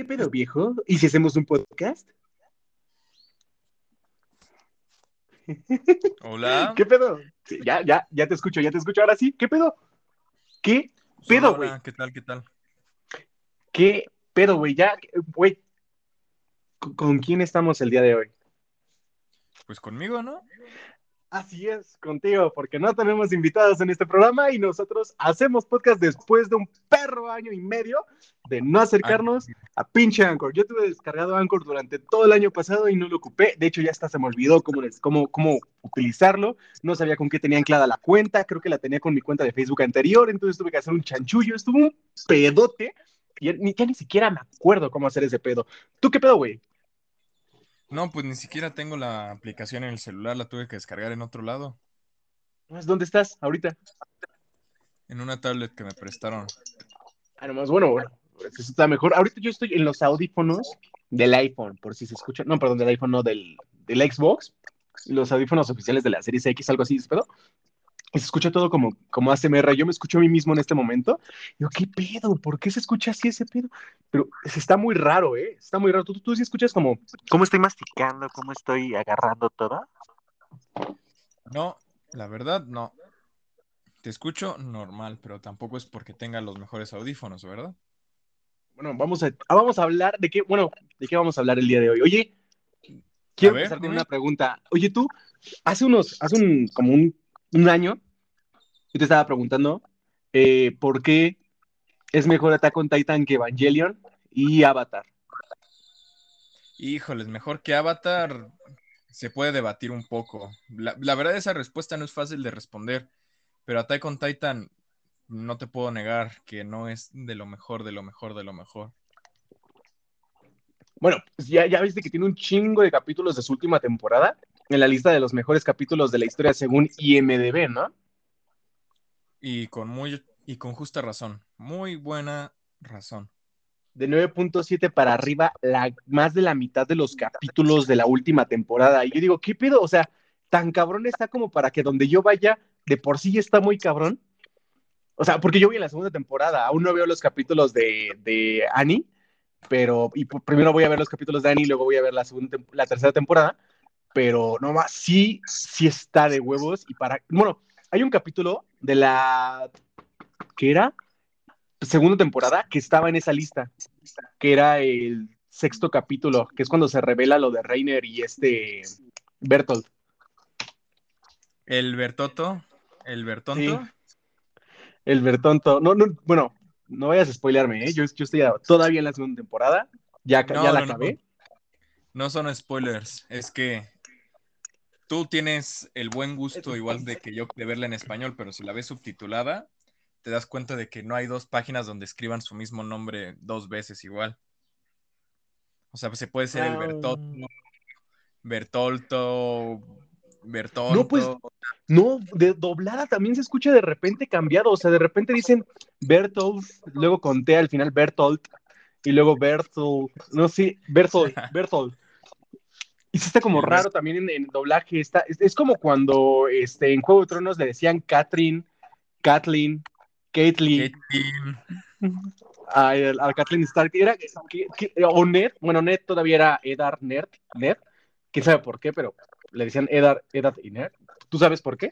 ¿Qué pedo, viejo? ¿Y si hacemos un podcast? Hola. ¿Qué pedo? Sí, ya, ya, ya te escucho, ya te escucho. Ahora sí, ¿qué pedo? ¿Qué pedo, güey? ¿Qué tal? ¿Qué tal? ¿Qué pedo, güey? Ya, güey. ¿Con- ¿Con quién estamos el día de hoy? Pues conmigo, ¿no? Así es, contigo, porque no tenemos invitados en este programa y nosotros hacemos podcast después de un perro año y medio de no acercarnos a pinche Anchor. Yo tuve descargado Anchor durante todo el año pasado y no lo ocupé. De hecho, ya hasta se me olvidó cómo, les- cómo, cómo utilizarlo. No sabía con qué tenía anclada la cuenta. Creo que la tenía con mi cuenta de Facebook anterior, entonces tuve que hacer un chanchullo. Estuvo un pedote. Y ya ni, ya ni siquiera me acuerdo cómo hacer ese pedo. ¿Tú qué pedo, güey? No, pues ni siquiera tengo la aplicación en el celular, la tuve que descargar en otro lado, Pues, ¿Dónde estás ahorita? en una tablet que me prestaron. Ah, nomás, bueno, bueno, eso está mejor. Ahorita yo estoy en los audífonos del iPhone, por si se escucha. No, perdón, del iPhone, no, del, del Xbox. Los audífonos oficiales de la Series X, algo así, ¿pero? Y se escucha todo como, como ASMR. Yo me escucho a mí mismo en este momento. Digo, ¿qué pedo? ¿Por qué se escucha así ese pedo? Pero se está muy raro, ¿eh? Está muy raro. ¿Tú, tú, tú sí escuchas como, cómo estoy masticando, cómo estoy agarrando todo? No, la verdad, no. Te escucho normal, pero tampoco es porque tenga los mejores audífonos, ¿verdad? Bueno, vamos a, ah, vamos a hablar de qué, bueno, ¿de qué vamos a hablar el día de hoy? Oye, quiero ver, empezar con una pregunta. Oye, tú, hace unos, hace un, como un, un año, yo te estaba preguntando eh, por qué es mejor Attack on Titan que Evangelion y Avatar. Híjoles, mejor que Avatar se puede debatir un poco. La, la verdad, esa respuesta no es fácil de responder, pero Attack on Titan no te puedo negar que no es de lo mejor, de lo mejor, de lo mejor. Bueno, pues ya, ya viste que tiene un chingo de capítulos de su última temporada en la lista de los mejores capítulos de la historia según IMDB, ¿no? Y con muy y con justa razón, muy buena razón. de 9.7 para arriba, la, más de la mitad de los capítulos de la última temporada. Y yo digo, ¿qué pedo? O sea, tan cabrón está como para que donde yo vaya, de por sí ya está muy cabrón. O sea, porque yo voy en la segunda temporada, aún no veo los capítulos de, de Annie, pero y primero voy a ver los capítulos de Annie, luego voy a ver la, segunda, la tercera temporada, pero no más, sí, sí está de huevos. Y para, bueno, hay un capítulo de la, ¿qué era? Segunda temporada que estaba en esa lista que era el sexto capítulo, que es cuando se revela lo de Reiner y este Bertolt. El Bertoto, el Bertonto, El Bertonto. No, no, bueno, no vayas a spoilearme, ¿eh? Yo, yo estoy todavía en la segunda temporada. Ya, No, ya la no, no. acabé. no son spoilers, es que tú tienes el buen gusto igual de que yo de verla en español, pero si la ves subtitulada, te das cuenta de que no hay dos páginas donde escriban su mismo nombre dos veces igual. O sea, se puede ser el Ah. Bertotto, Bertolto, Bertonto. No, pues, No, de doblada también se escucha de repente cambiado. O sea, de repente dicen Bertolt, luego conté al final Bertolt, y luego Bertolt. No, sí, Bertolt, Bertolt. Y sí está como raro también en, en doblaje. Está, es, es como cuando este, en Juego de Tronos le decían Catherine, Kathleen, Caitlyn, Caitlyn. a, a Kathleen Stark. Era, que- que- o Ned, bueno, Ned todavía era Eddard Ned, Ned, quién sabe por qué, pero le decían Eddard, Eddard y Ned. ¿Tú sabes por qué?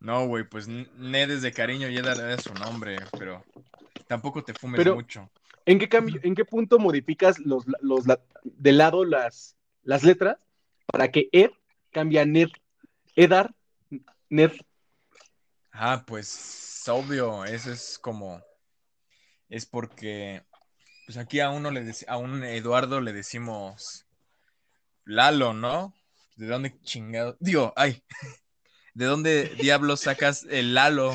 No, güey, pues Ned es de cariño y Eddard era su nombre, pero tampoco te fumes Pero- mucho. ¿En qué, cambio, ¿En qué punto modificas los, los, la- de lado las, las letras para que Ed cambie a Ned? Eddard, Ned. Ah, pues obvio, eso es como, es porque, pues aquí a uno le a un Eduardo le decimos Lalo, ¿no? ¿De dónde chingado? Digo, ay, ¿de dónde diablos sacas el Lalo?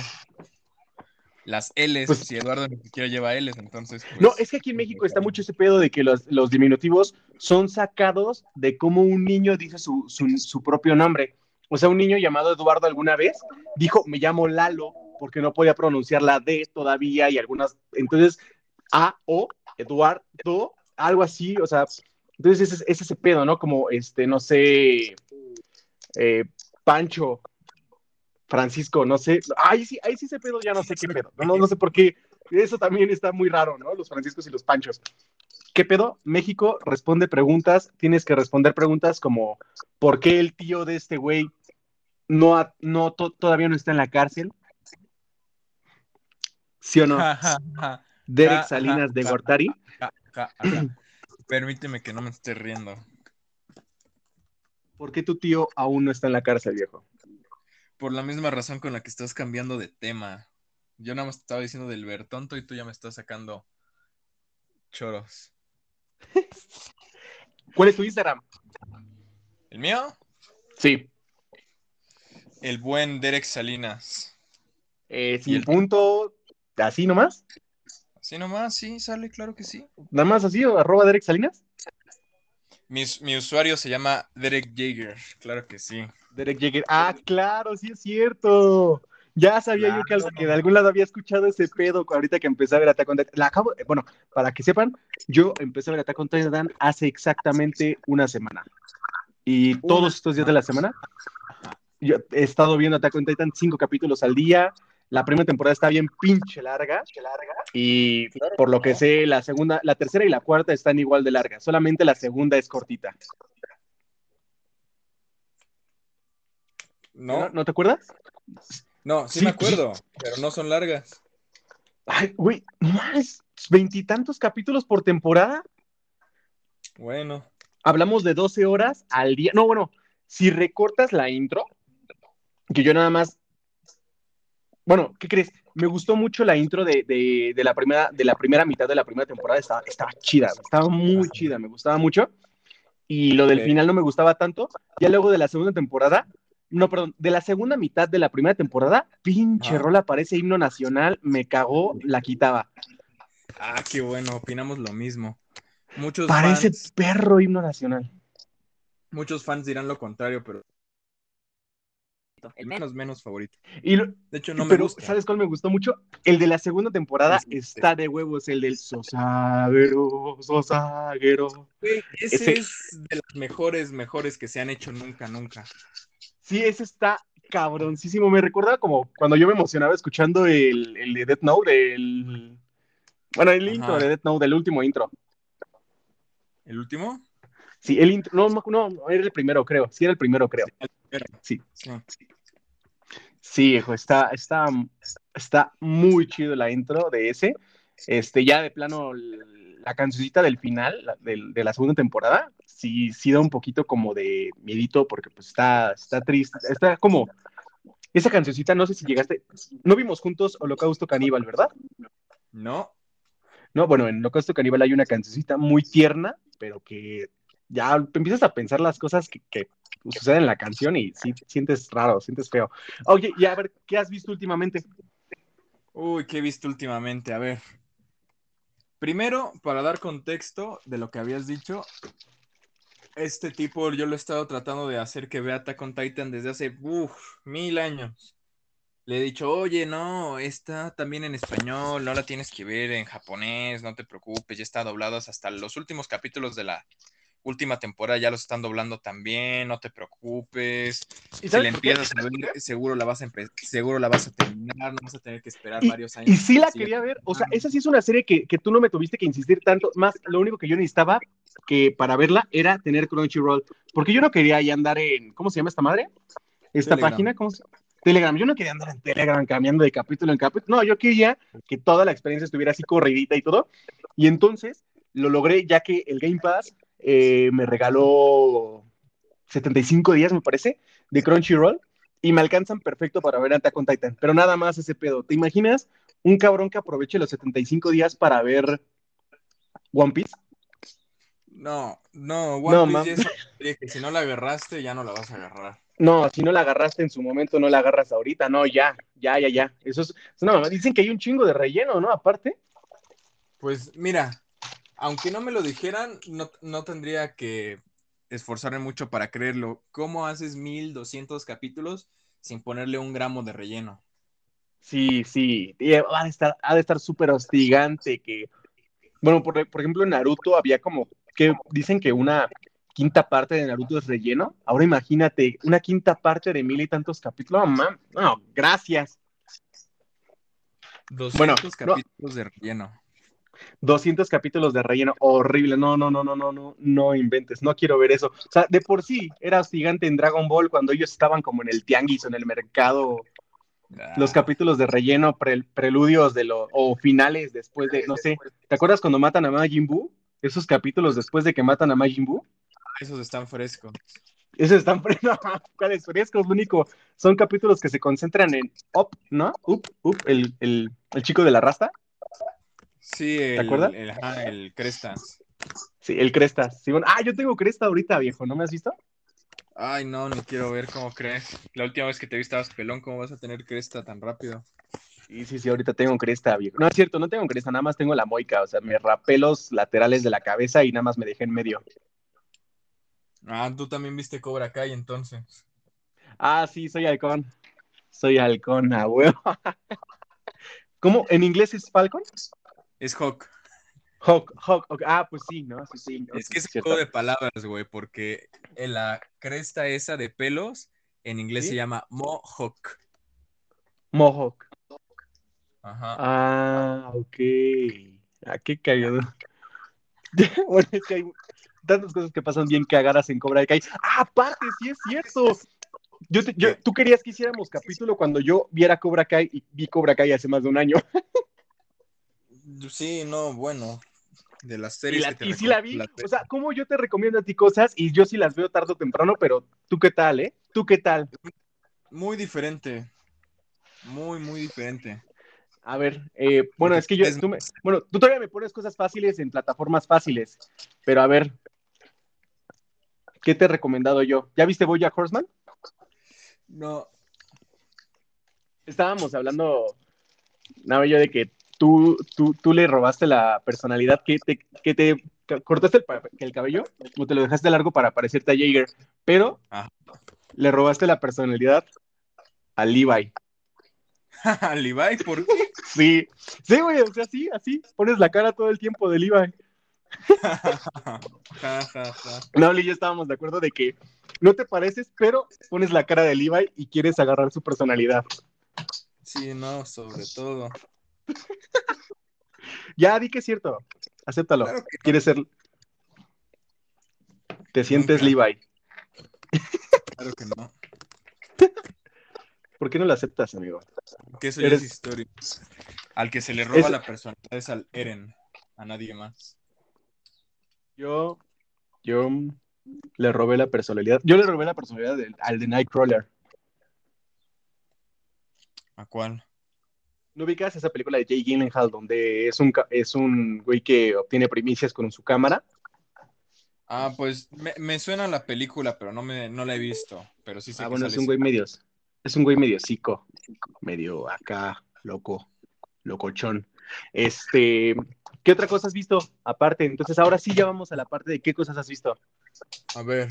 Las L's, Pues- si Eduardo ni siquiera lleva L's, entonces. pues, No, es que aquí en México está mucho ese pedo de que los, los diminutivos son sacados de cómo un niño dice su, su, su propio nombre. O sea, un niño llamado Eduardo alguna vez dijo, me llamo Lalo, porque no podía pronunciar la D todavía y algunas, entonces, A, O, Eduardo, algo así, o sea, entonces ese es ese pedo, ¿no? Como, este, no sé, eh, Pancho, Francisco, no sé, ahí sí, ahí sí ese pedo ya no sé qué pedo, no, no, sé por qué, eso también está muy raro, ¿no? Los Franciscos y los Panchos. ¿qué pedo? México responde preguntas, tienes que responder preguntas como ¿por qué el tío de este güey no, no todavía no está en la cárcel? ¿Sí o no? Derek Salinas de Gortari. Permíteme que no me esté riendo. ¿Por qué tu tío aún no está en la cárcel, viejo? Por la misma razón con la que estás cambiando de tema. Yo nada más estaba diciendo del Bertonto y tú ya me estás sacando choros. ¿Cuál es tu Instagram? ¿El mío? Sí. El buen Derek Salinas. Eh, sin el... punto, así nomás. Así nomás, sí, sale, claro que sí. Nada más así, arroba Derek Salinas. Mi, mi, usuario se llama Derek Jaeger, claro que sí. Derek Jaeger, ah, claro, sí es cierto. Ya sabía yo que, que, de algún lado había escuchado ese pedo ahorita que empecé a ver Attack on Titan. La acabo, bueno, para que sepan, yo empecé a ver Attack on Titan hace exactamente una semana. Y todos estos días de la semana, yo he estado viendo Attack on Titan cinco capítulos al día. La primera temporada está bien pinche larga. Y por lo que sé, la segunda, la tercera y la cuarta están igual de largas. Solamente la segunda es cortita. ¿No? ¿No, te acuerdas? No, sí, me acuerdo, pero no son largas. Ay, güey, más veintitantos capítulos por temporada. Bueno. Hablamos de 12 horas al día. No, bueno, si recortas la intro, que yo nada más. Bueno, ¿qué crees? Me gustó mucho la intro de, la, primera, de la primera mitad de la primera temporada. Estaba, estaba chida, estaba muy chida, me gustaba mucho. Y lo del final no me gustaba tanto. Ya luego de la segunda temporada, no, perdón, de la segunda mitad de la primera temporada, pinche rola parece himno nacional, me cagó, la quitaba. Ah, qué bueno, opinamos lo mismo. Muchos parece perro himno nacional. Muchos fans dirán lo contrario, pero el menos menos favorito. Y de hecho, no me gusta. ¿Sabes cuál me gustó mucho? El de la segunda temporada está de huevos, el del Sosaguero, Sosaguero. ese, es de los mejores, mejores que se han hecho nunca, nunca. Sí, ese está cabroncísimo. Me recuerda como cuando yo me emocionaba escuchando el, de Death Note, el. Bueno, el intro de Death Note, el último intro. ¿El último? Sí, el intro. No, no, era el primero, creo. Sí, era el primero, creo. Sí. Sí, hijo, está, está, está muy chido la intro de ese. Este, ya de plano, la cancioncita del final de la segunda temporada sí, sí da un poquito como de miedito porque pues está, está triste, está como, esa cancioncita, no sé si llegaste, no vimos juntos Holocausto Caníbal, ¿verdad? No. No, bueno, en Holocausto Caníbal hay una cancioncita muy tierna, pero que ya empiezas a pensar las cosas que, que suceden en la canción y sí sientes raro, sientes feo. Oye, y a ver, ¿qué has visto últimamente? Uy, ¿qué he visto últimamente? A ver. Primero, para dar contexto de lo que habías dicho, este tipo yo lo he estado tratando de hacer que vea Attack on Titan desde hace mil años. Le he dicho, oye, no, está también en español, no la tienes que ver en japonés, no te preocupes, ya está dobladas hasta los últimos capítulos de la última temporada, ya los están doblando también, no te preocupes. ¿Y si le empiezas a ver, seguro la vas a seguro la vas a terminar, no vas a tener que esperar varios años. Y sí la quería ver, o sea, esa sí es una serie que, que tú no me tuviste que insistir tanto, más lo único que yo necesitaba que para verla era tener Crunchyroll, porque yo no quería ahí andar en, ¿cómo se llama esta madre? Esta página, ¿cómo se llama? Telegram, yo no quería andar en Telegram cambiando de capítulo en capítulo, no, yo quería que toda la experiencia estuviera así corridita y todo, y entonces lo logré ya que el Game Pass eh, me regaló 75 días, me parece, de Crunchyroll, y me alcanzan perfecto para ver Attack on Titan, pero nada más ese pedo, ¿te imaginas un cabrón que aproveche los 75 días para ver One Piece? No, no, One Piece que si no la agarraste, ya no la vas a agarrar. No, si no la agarraste en su momento, no la agarras ahorita, no, ya, ya, ya, ya. Eso es, no, dicen que hay un chingo de relleno, ¿no? Aparte. Pues mira, aunque no me lo dijeran, no, no tendría que esforzarme mucho para creerlo. ¿Cómo haces 1200 capítulos sin ponerle un gramo de relleno? Sí, sí, ha de estar, ha de estar súper hostigante que, bueno, por, por ejemplo, en Naruto había como que dicen que una quinta parte de Naruto es relleno. Ahora imagínate, una quinta parte de mil y tantos capítulos. No, no gracias. 200 capítulos de relleno. 200 capítulos de relleno, horrible, no, no, no, no, no, no, no inventes, no quiero ver eso. O sea, de por sí era gigante en Dragon Ball cuando ellos estaban como en el tianguis o en el mercado, los Ah, capítulos de relleno, pre- preludios de lo, o finales después de, no sé, ¿te acuerdas cuando matan a Majin Buu? Esos capítulos después de que matan a Majin Buu. esos están frescos. Esos están no, ¿cuáles frescos? Lo único, son capítulos que se concentran en Up, ¿no? Up, Up, el, el, el chico de la rasta. Sí, el, acuerdas? El, Cresta. Sí, el Cresta. Sí, bueno, ah, yo tengo Cresta ahorita, viejo, ¿no me has visto? Ay, no, ni quiero ver cómo crees. La última vez que te vi estabas pelón, ¿cómo vas a tener cresta tan rápido? Sí, sí, sí, ahorita tengo cresta, viejo. No es cierto, no tengo cresta, nada más tengo la moica, o sea, me rapé los laterales de la cabeza y nada más me dejé en medio. Ah, tú también viste Cobra Kai entonces. Ah, sí, soy halcón. Soy halcón, ah, huevo. ¿Cómo? ¿En inglés es Falcon? Es Hawk. Hawk, Hawk. Ah, pues sí, ¿no? Sí, sí. no, Es que es un juego de palabras, güey, porque en la cresta esa de pelos en inglés ¿Sí? se llama Mohawk. Mohawk. Ajá. Ah, ok. Ah, qué cagado. bueno, es que hay tantas cosas que pasan bien cagadas en Cobra Kai. Ah, aparte, sí es cierto. Yo te- yo- tú querías que hiciéramos capítulo cuando yo viera Cobra Kai y vi Cobra Kai hace más de un año. Sí, no, bueno. De las Y, series la- que te y sí la vi. O sea, ¿cómo yo te recomiendo a ti cosas y yo sí las veo tarde o temprano, pero tú qué tal, eh? ¿Tú qué tal? Muy diferente. Muy, muy diferente. A ver, eh, bueno, es que yo, tú me- bueno, tú todavía me pones cosas fáciles en plataformas fáciles, pero a ver, ¿qué te he recomendado yo? ¿Ya viste Bojack Horseman? No, Estábamos hablando, nada, yo de que tú, tú, tú le robaste la personalidad, que te, que te cortaste el, cabello o te lo dejaste largo para parecerte a Jaeger, pero Ajá. le robaste la personalidad a Levi. Levi, ¿por qué? Sí, sí, güey, o sea, sí, así, pones la cara todo el tiempo de Levi. No, y yo estábamos de acuerdo de que no te pareces, pero pones la cara de Levi y quieres agarrar su personalidad. Sí, no, sobre todo. Ya di que es cierto, acéptalo. Claro que no. Quieres ser. Te sientes Nunca. Levi. Claro que no. ¿Por qué no lo aceptas, amigo? Que eso ya Eres- es historia. Al que se le roba Es- la personalidad es al Eren, a nadie más. Yo, yo le robé la personalidad. Yo le robé la personalidad del- al de Nightcrawler. ¿A cuál? ¿No ubicas esa película de Jay Gyllenhaal donde es un, es un güey que obtiene primicias con su cámara? Ah, pues me, me suena la película, pero no, me, no la he visto. Pero sí sé Ah, que bueno, es un güey medio, es un güey medio psico, medio acá, loco, locochón. Este, ¿qué otra cosa has visto aparte? Entonces, ahora sí ya vamos a la parte de qué cosas has visto. A ver.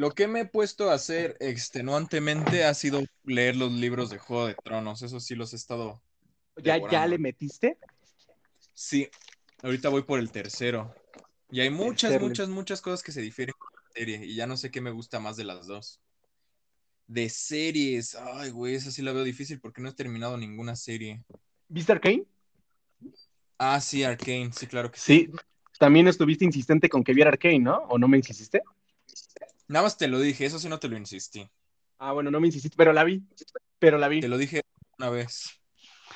Lo que me he puesto a hacer extenuantemente ha sido leer los libros de Juego de Tronos. Eso sí los he estado. ¿Ya, ya le metiste? Sí, ahorita voy por el tercero. Y hay muchas, Tercero. muchas, muchas cosas que se difieren con la serie. Y ya no sé qué me gusta más de las dos. De series. Ay, güey, esa sí la veo difícil porque no he terminado ninguna serie. ¿Viste Arkane? Ah, sí, Arcane, sí, claro que sí. Sí. También estuviste insistente con que viera Arkane, ¿no? ¿O no me insististe? Nada más te lo dije, eso sí no te lo insistí. Ah, bueno, no me insististe, pero la vi. Pero la vi. Te lo dije una vez.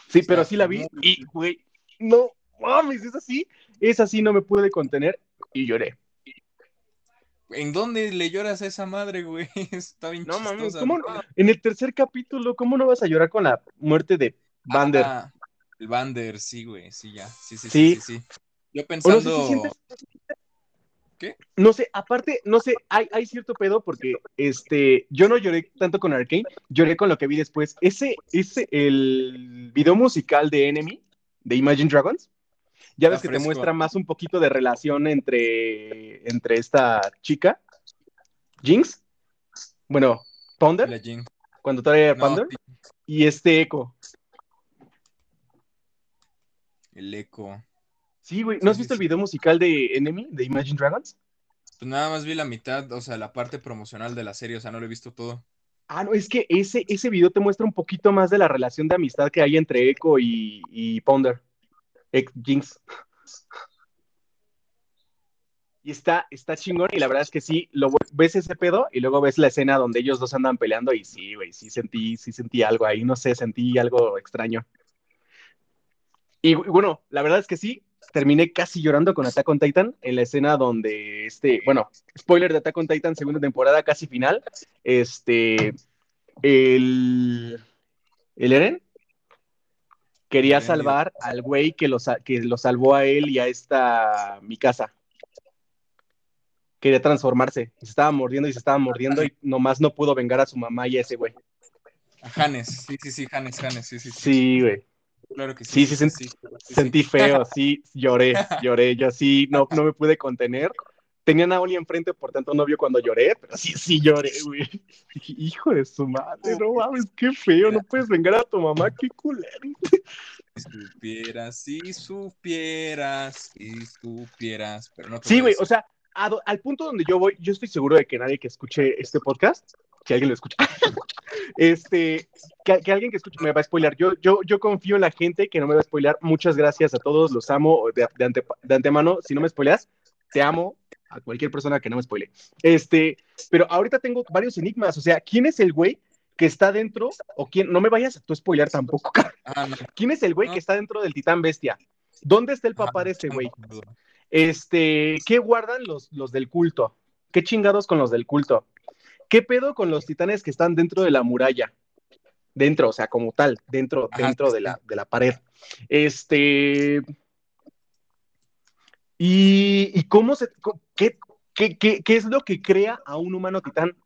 Sí, pero sí la vi. muy Y, güey, no mames, es así. Es así, no me pude contener y lloré. ¿En dónde le lloras a esa madre, güey? Está bien No mames, chistosa. ¿cómo no? En el tercer capítulo, ¿cómo no vas a llorar con la muerte de Vander? Ah, el Vander, sí, güey, sí, ya. Sí, sí, Sí. sí, sí, sí. Yo pensando. ¿Qué? No sé, aparte, no sé, hay, hay cierto pedo porque este, yo no lloré tanto con Arkane, lloré con lo que vi después. Ese, ese, el video musical de Enemy, de Imagine Dragons, ya ves que te muestra más un poquito de relación entre, entre esta chica, Jinx, bueno, La Jin. cuando No, Thunder, sí, y este Echo. el eco. Sí, güey, Sí, ¿no has sí, visto el video musical de Enemy, de Imagine Dragons? Pues nada más vi la mitad, o sea, la parte promocional de la serie, o sea, no lo he visto todo. Ah, no, es que ese, ese video te muestra un poquito más de la relación de amistad que hay entre Echo y, y Ponder. ex Jinx. Y está, está chingón, y la verdad es que sí, lo ves ese pedo y luego ves la escena donde ellos dos andan peleando y sí, güey, sí sentí, sí sentí algo ahí, no sé, sentí algo extraño. Y bueno, la verdad es que sí, terminé casi llorando con Attack on Titan en la escena donde este, bueno, spoiler de Attack on Titan, segunda temporada, casi final, este, el, el Eren quería salvar al güey que lo, que lo salvó a él y a esta mi casa quería transformarse. Se estaba mordiendo y se estaba mordiendo y nomás no pudo vengar a su mamá y a ese güey. A Hannes, sí, sí, sí, Hannes, Hannes, sí, sí. Sí, güey. Claro que sí. Sí, sí, sí, sentí feo, sí, lloré, lloré. Yo sí, no, no me pude contener. Tenía a Oli enfrente, por tanto no vio cuando lloré, pero sí, sí lloré, güey. Hijo de su madre, no mames, qué feo, no puedes vengar a tu mamá, qué culero. Si supieras, si supieras, si supieras, pero no Sí, güey, o sea, al punto donde yo voy, yo estoy seguro de que nadie que escuche este podcast, que alguien lo escuche, este, que, alguien que escuche me va a spoiler. Yo, yo, yo confío en la gente que no me va a spoiler. Muchas gracias a todos, los amo de, de, antemano. Si no me spoileas, te amo a cualquier persona que no me spoile. Este, pero ahorita tengo varios enigmas. O sea, ¿quién es el güey que está dentro? O quién, no me vayas a tu spoiler tampoco, ah, ¿Quién es el güey que está dentro del titán bestia? ¿Dónde está el papá de ese güey? Este, ¿qué guardan los, los del culto? ¿Qué chingados con los del culto? ¿Qué pedo con los titanes que están dentro de la muralla? Dentro, o sea, como tal, dentro, dentro de la, de la pared. Este. ¿Y, cómo se. Qué, qué, qué, es lo que crea a un humano titán?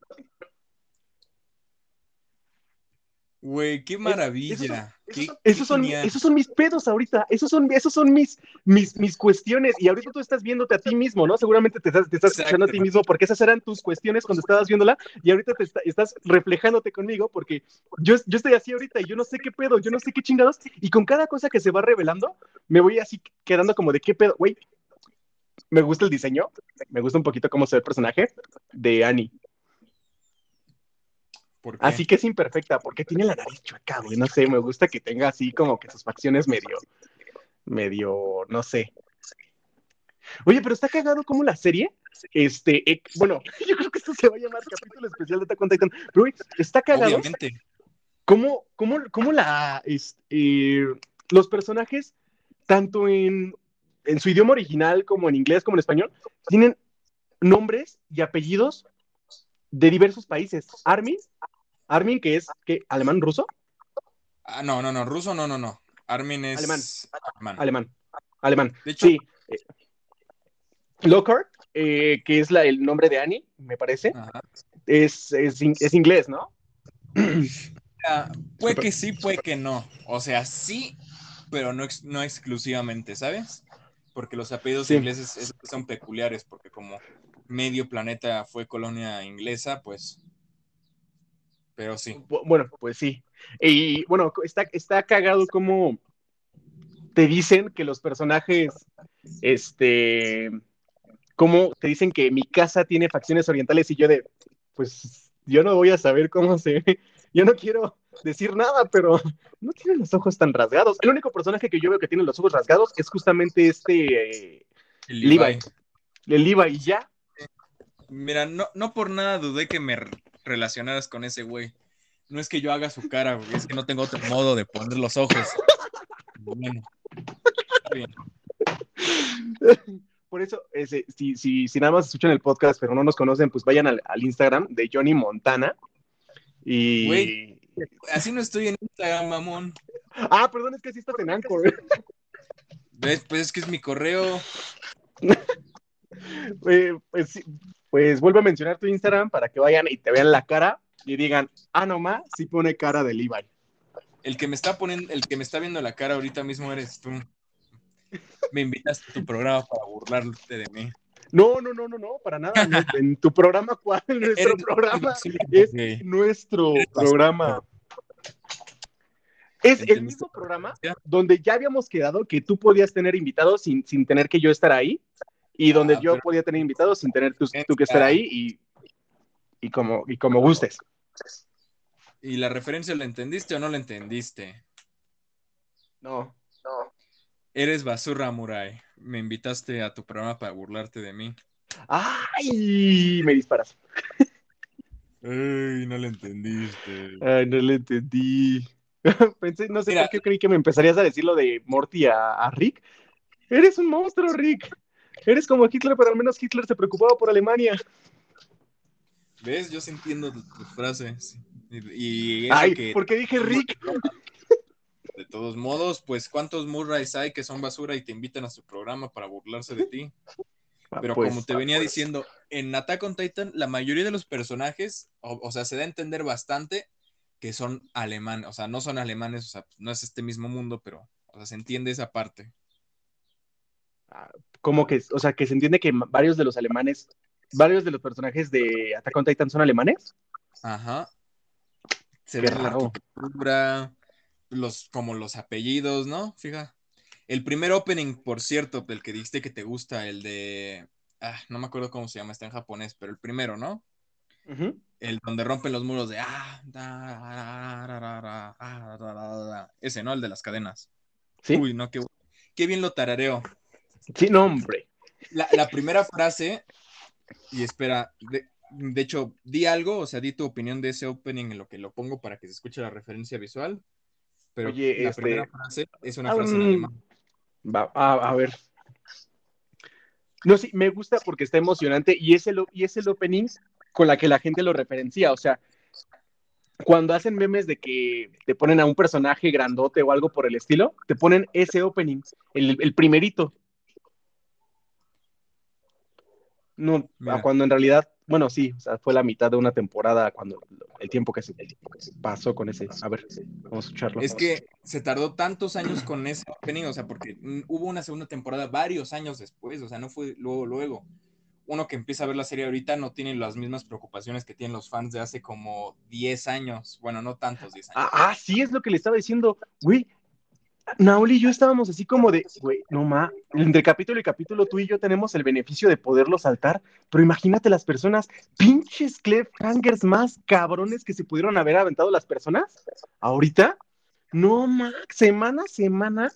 Güey, qué maravilla. Esos, son, esos, son, mis pedos ahorita. Esos son, esos son mis, mis, mis cuestiones. Y ahorita tú estás viéndote a ti mismo, ¿no? Seguramente te estás, te estás escuchando a ti mismo porque esas eran tus cuestiones cuando estabas viéndola. Y ahorita te estás reflejándote conmigo porque yo, yo estoy así ahorita y yo no sé qué pedo, yo no sé qué chingados. Y con cada cosa que se va revelando, me voy así quedando como de qué pedo. Güey, me gusta el diseño. Me gusta un poquito cómo se ve el personaje de Annie. Así que es imperfecta, porque tiene la nariz chueca, güey. No sé, me gusta que tenga así como que sus facciones medio, medio, no sé. Oye, pero está cagado como la serie. Este, eh, bueno, yo creo que esto se va a llamar capítulo especial de Attack on Titan. Pero, está cagado. Obviamente. ¿Cómo, cómo, cómo la, este, los personajes, tanto en, en su idioma original como en inglés como en español, tienen nombres y apellidos de diversos países. Armin Armin, que es ¿qué? alemán ruso. Ah, no, no, no, ruso no, no, no. Armin es alemán. Alemán. Alemán. De hecho, sí. Lockhart, eh, que es la, el nombre de Annie, me parece, es, es, es, inglés, ¿no? puede que sí, puede que no. O sea, sí, pero no, no exclusivamente, ¿sabes? Porque los apellidos ingleses son peculiares, porque como medio planeta fue colonia inglesa, pues pero sí. Bueno, pues sí. Y bueno, está, está cagado como te dicen que los personajes, este, como te dicen que mi casa tiene facciones orientales y yo de, pues yo no voy a saber cómo se ve. Yo no quiero decir nada, pero no tiene los ojos tan rasgados. El único personaje que yo veo que tiene los ojos rasgados es justamente este eh, Levi. El Levi, y ya. Mira, no, no por nada dudé que me relacionadas con ese güey. No es que yo haga su cara, güey, es que no tengo otro modo de poner los ojos. Bueno, está bien. Por eso, si, si, si, nada más escuchan el podcast, pero no nos conocen, pues vayan al, Instagram de Johnny Montana. Y. Güey, así no estoy en Instagram, mamón. Ah, perdón, es que así estás en Anchor. ¿Ves? Pues es que es mi correo. pues, pues, pues vuelvo a mencionar tu Instagram para que vayan y te vean la cara y digan, ah, nomás, sí pone cara de Levi. El que me está poniendo, el que me está viendo la cara ahorita mismo eres tú. Me invitaste a tu programa para burlarte de mí. No, no, no, no, no, para nada. en tu programa, ¿cuál? Nuestro programa es nuestro programa. Es el mismo programa donde ya habíamos quedado que tú podías tener invitados sin, sin tener que yo estar ahí y donde ah, yo podía tener invitados sin tener tú, que estar ahí y, y, como, y como gustes. ¿Y la referencia la entendiste o no la entendiste? No, no. Eres basura, Murai. Me invitaste a tu programa para burlarte de mí. ¡Ay! Me disparas. Ay, no lo entendiste. Ay, no le entendí. Pensé, no sé por qué creí que me empezarías a decir lo de Morty a, a Rick. Eres un monstruo, Rick. Eres como Hitler, pero al menos Hitler se preocupaba por Alemania. ¿Ves? Yo sí entiendo tus frases. Y, Ay, ¿por qué dije Rick? De todos modos, pues, ¿cuántos Murrays hay que son basura y te invitan a su programa para burlarse de ti? Ah, pero pues, como te venía pues. diciendo, en Attack on Titan, la mayoría de los personajes, o, sea, se da a entender bastante que son alemanes, o sea, no son alemanes, o sea, no es este mismo mundo, pero, o sea, se entiende esa parte. Ah, como que, o sea, que se entiende que varios de los alemanes, varios de los personajes de Attack on Titan son alemanes. Ajá. Se ve la arquitectura, los, como los apellidos, ¿no? Fija. El primer opening, por cierto, el que dijiste que te gusta, el de. Ah, no me acuerdo cómo se llama, está en japonés, pero el primero, ¿no? El donde rompen los muros de. Ese, ¿no? El de las cadenas. Sí. Uy, no, qué, qué bien lo tarareo. Sí, no, hombre. La, la primera frase, y espera, de, de hecho, di algo, o sea, di tu opinión de ese opening en lo que lo pongo para que se escuche la referencia visual. Pero Oye, la este... primera frase es una frase en alemán. Va, a, a, ver. No, sí, me gusta porque está emocionante y es, el, y es el opening con la que la gente lo referencia. O sea, cuando hacen memes de que te ponen a un personaje grandote o algo por el estilo, te ponen ese opening, el, el primerito. No, Mira. cuando en realidad bueno, sí, o sea, fue la mitad de una temporada cuando el tiempo que se pasó con ese. A ver, vamos a escucharlo. Es que se tardó tantos años con ese opening, o sea, porque hubo una segunda temporada varios años después, o sea, no fue luego, luego. Uno que empieza a ver la serie ahorita no tiene las mismas preocupaciones que tienen los fans de hace como 10 años. Bueno, no tantos 10 años. Ah, ah, sí, es lo que le estaba diciendo. Güey, Nauli y yo estábamos así como de, güey, no ma, entre capítulo y capítulo tú y yo tenemos el beneficio de poderlo saltar, pero imagínate las personas, pinches cliffhangers más cabrones que se pudieron haber aventado las personas ahorita. No ma, semana a semana,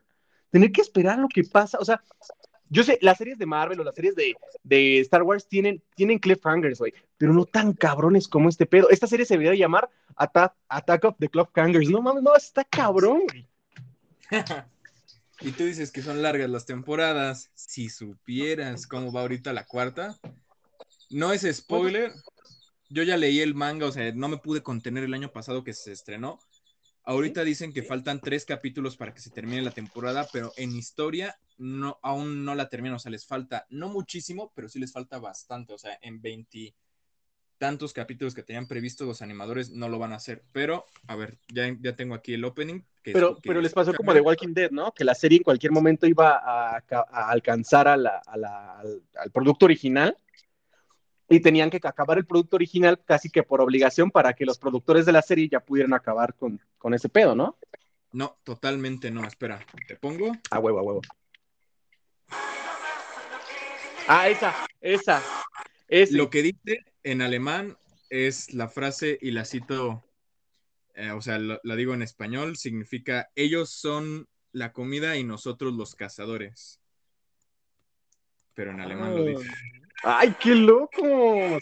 tener que esperar lo que pasa, o sea, yo sé, las series de Marvel o las series de, Star Wars tienen, tienen cliffhangers, güey, pero no tan cabrones como este pedo. Esta serie se debería llamar Attack, Attack of the Cliffhangers. No mames, no, está cabrón, güey. y tú dices que son largas las temporadas. Si supieras cómo va ahorita la cuarta, no es spoiler. Yo ya leí el manga, o sea, no me pude contener el año pasado que se estrenó. Ahorita dicen que faltan tres capítulos para que se termine la temporada, pero en historia no, aún no la terminan. O sea, les falta, no muchísimo, pero sí les falta bastante. O sea, en 20, tantos capítulos que tenían previsto los animadores no lo van a hacer. Pero, a ver, ya, ya tengo aquí el opening. Pero, pero les pasó como de Walking Dead, ¿no? Que la serie en cualquier momento iba a, alcanzar a la, al, producto original y tenían que acabar el producto original casi que por obligación para que los productores de la serie ya pudieran acabar con, con ese pedo, ¿no? No, totalmente no. Espera, te pongo. A huevo, a huevo. Ah, esa, esa. Lo que dice en alemán es la frase, y la cito, eh, o sea, la digo en español, significa, ellos son la comida y nosotros los cazadores. Pero en alemán lo dice. ¡Ay, qué loco!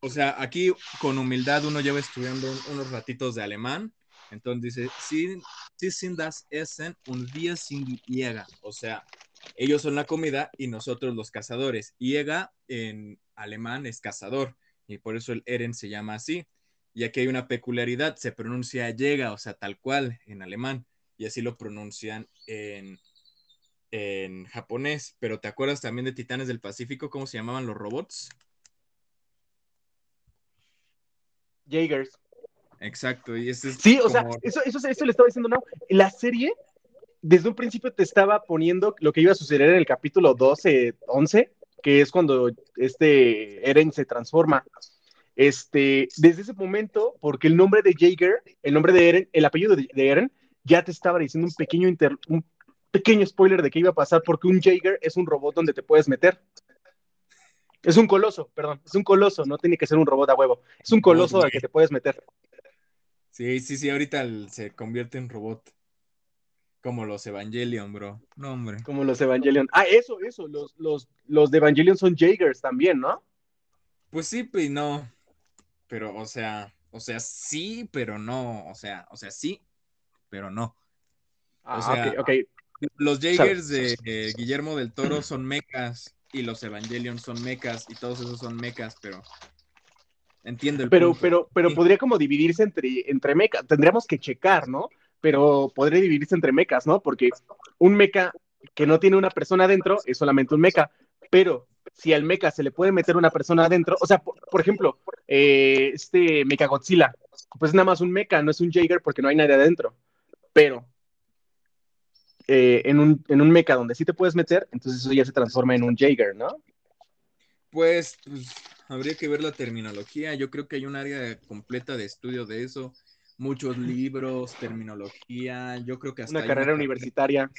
O sea, aquí con humildad uno lleva estudiando unos ratitos de alemán. Entonces dice, sí, sí sind das Essen und wir sind Jäger. O sea, ellos son la comida y nosotros los cazadores. Jäger en alemán es cazador y por eso el Eren se llama así. Y aquí hay una peculiaridad, se pronuncia llega, o sea, tal cual en alemán, y así lo pronuncian en, en japonés. Pero ¿te acuerdas también de Titanes del Pacífico? ¿Cómo se llamaban los robots? Jaegers. Exacto, y ese es Sí, o sea, eso, eso, eso le estaba diciendo, no, la serie desde un principio te estaba poniendo lo que iba a suceder en el capítulo 12, 11, que es cuando este Eren se transforma. Este, desde ese momento, porque el nombre de Jaeger, el nombre de Eren, el apellido de, Eren, ya te estaba diciendo un pequeño, un pequeño spoiler de qué iba a pasar, porque un Jaeger es un robot donde te puedes meter. Es un coloso, perdón, es un coloso, no tiene que ser un robot a huevo, es un coloso al que te puedes meter. Sí, sí, sí, ahorita se convierte en robot. Como los Evangelion, bro. No, hombre. Como los Evangelion. Ah, eso, eso. Los, los, los de Evangelion son Jaegers también, ¿no? Pues sí, pues no. Pero, o sea, o sea, sí, pero no. O sea, o sea, sí, pero no. Ah, O sea, ok. Los Jaegers de eh, Guillermo del Toro son mechas y los Evangelion son mechas y todos esos son mechas, pero entiendo el Pero, punto. pero, pero Sí. podría como dividirse entre, entre mechas. Tendríamos que checar, ¿no? Pero podría dividirse entre mechas, ¿no? Porque un mecha que no tiene una persona adentro es solamente un mecha. Pero si al mecha se le puede meter una persona adentro, o sea, por, por ejemplo, eh, este Mecha Godzilla, pues es nada más un mecha, no es un Jaeger porque no hay nadie adentro. Pero eh, en, un, en un mecha donde sí te puedes meter, entonces eso ya se transforma en un Jaeger, ¿no? Pues, pues, habría que ver la terminología. Yo creo que hay un área completa de estudio de eso. Muchos libros, terminología. Yo creo que hasta Una carrera universitaria.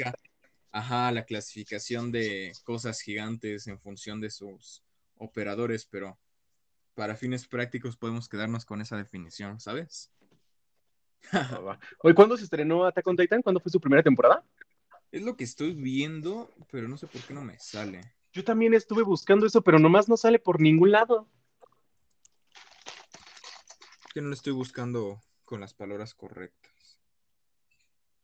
Ajá, la clasificación de cosas gigantes en función de sus operadores, pero para fines prácticos podemos quedarnos con esa definición, ¿sabes? Oye, ¿cuándo se estrenó Attack on Titan? ¿Cuándo fue su primera temporada? Es lo que estoy viendo, pero no sé por qué no me sale. Yo también estuve buscando eso, pero nomás no sale por ningún lado. Que no lo estoy buscando con las palabras correctas.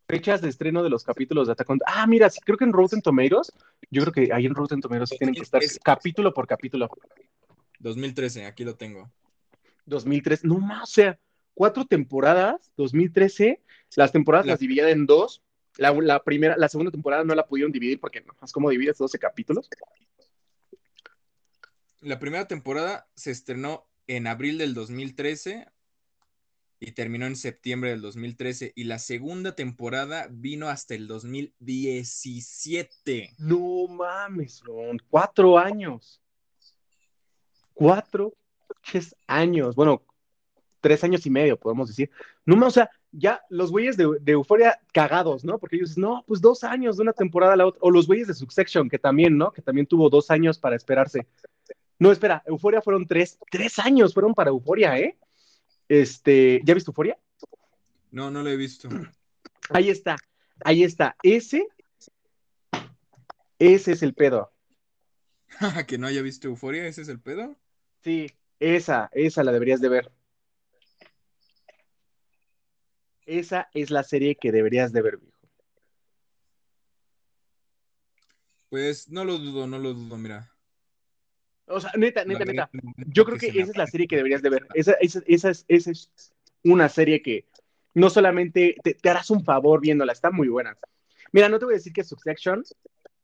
Fechas de estreno de los capítulos de Attack on Ah, mira, sí, creo que en Rotten Tomatoes, yo creo que ahí en Rotten Tomatoes sí tienen que estar Es- capítulo por capítulo. 2013, aquí lo tengo. 2003, no más, o sea, cuatro temporadas, 2013, las temporadas La- las dividían en dos. La, la primera, la segunda temporada no la pudieron dividir porque nomás como divides 12 capítulos. La primera temporada se estrenó en abril del 2013 y terminó en septiembre del 2013. Y la segunda temporada vino hasta el 2017. No mames, son cuatro años. Cuatro años. Bueno, tres años y medio, podemos decir. No más, o sea, ya los güeyes de, Euforia cagados, ¿no? Porque ellos dicen, no, pues dos años de una temporada a la otra. O los güeyes de Succession, que también, ¿no? Que también tuvo dos años para esperarse. No, espera, Euforia fueron tres, tres años fueron para Euforia, ¿eh? Este, ¿ya viste Euforia? No, no lo he visto. Ahí está, ahí está. Ese, ese es el pedo. que no haya visto Euforia, ese es el pedo. Sí, esa, esa la deberías de ver. Esa es la serie que deberías de ver, viejo. Pues no lo dudo, no lo dudo, mira. O sea, neta, neta, neta. Yo creo que esa es la serie que deberías de ver. Esa, esa, esa es, esa es una serie que no solamente te, te harás un favor viéndola, está muy buena. Mira, no te voy a decir que Succession,